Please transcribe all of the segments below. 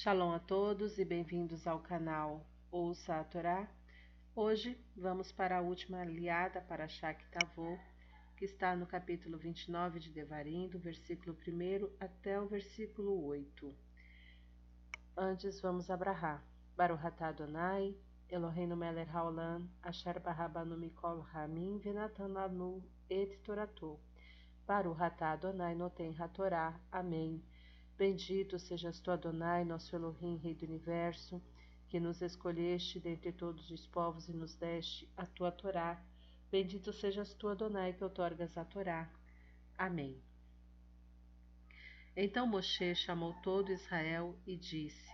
Shalom a todos e bem-vindos ao canal Ouça a Torá. Hoje vamos para a última aliada para Shak que está no capítulo 29 de Devarim, do versículo 1 até o versículo 8. Antes vamos abrahar. Baruch Adonai, Eloheinu melech haolam, asher barabanu mikol hamim venatan lanu et toratou. Baruch Adonai noten hatorá. Amém. Bendito sejas tu, Adonai, nosso Elohim, Rei do Universo, que nos escolheste dentre todos os povos e nos deste a tua Torá. Bendito sejas tu, Adonai, que outorgas a Torá. Amém. Então Moshe chamou todo Israel e disse: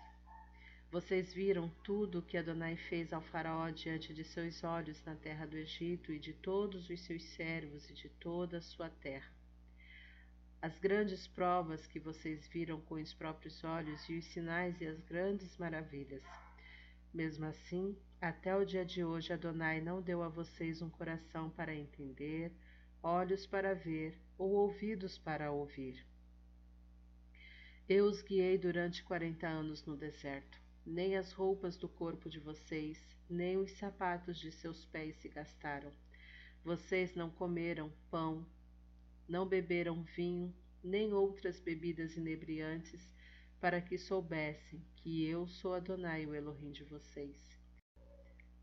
Vocês viram tudo o que Adonai fez ao faraó diante de seus olhos na terra do Egito e de todos os seus servos e de toda a sua terra as grandes provas que vocês viram com os próprios olhos e os sinais e as grandes maravilhas. Mesmo assim, até o dia de hoje, Adonai não deu a vocês um coração para entender, olhos para ver ou ouvidos para ouvir. Eu os guiei durante quarenta anos no deserto. Nem as roupas do corpo de vocês, nem os sapatos de seus pés se gastaram. Vocês não comeram pão não beberam vinho nem outras bebidas inebriantes, para que soubessem que eu sou Adonai, o Elohim de vocês.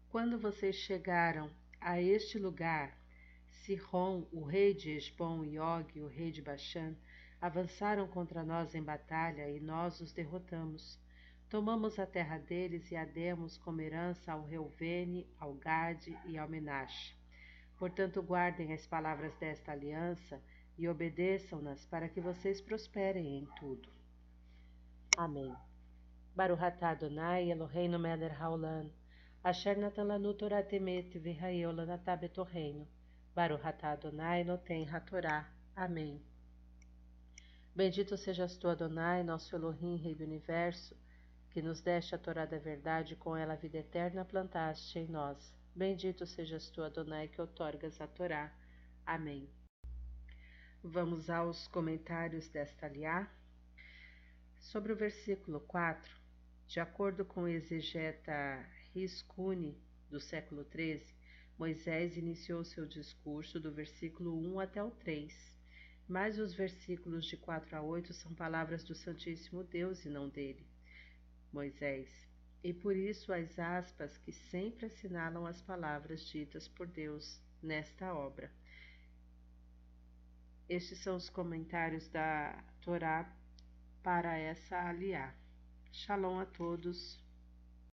Quando vocês chegaram a este lugar, Sihon, o rei de Esbom, e Og, o rei de Bashan, avançaram contra nós em batalha e nós os derrotamos. Tomamos a terra deles e a demos como herança ao Reuvene, ao Gade e ao Menashe. Portanto, guardem as palavras desta aliança e obedeçam-nas para que vocês prosperem em tudo. Amém. Baruch atah Adonai Eloheinu melech haolam, asher natan lanu Torah temet v'hayol lanatah betorreino. Baruch atah Adonai noten hatorá. Amém. Bendito sejas tu, Adonai, nosso Elohim, Rei do Universo, que nos deste a Torá da verdade com ela a vida eterna plantaste em nós. Bendito sejas tu, Adonai, que outorgas a Torá. Amém. Vamos aos comentários desta aliá. Sobre o versículo 4, de acordo com o exegeta Riscuni, do século XIII, Moisés iniciou seu discurso do versículo 1 até o 3, mas os versículos de 4 a 8 são palavras do Santíssimo Deus e não dele, Moisés e por isso as aspas que sempre assinalam as palavras ditas por Deus nesta obra. Estes são os comentários da Torá para essa aliá. Shalom a todos.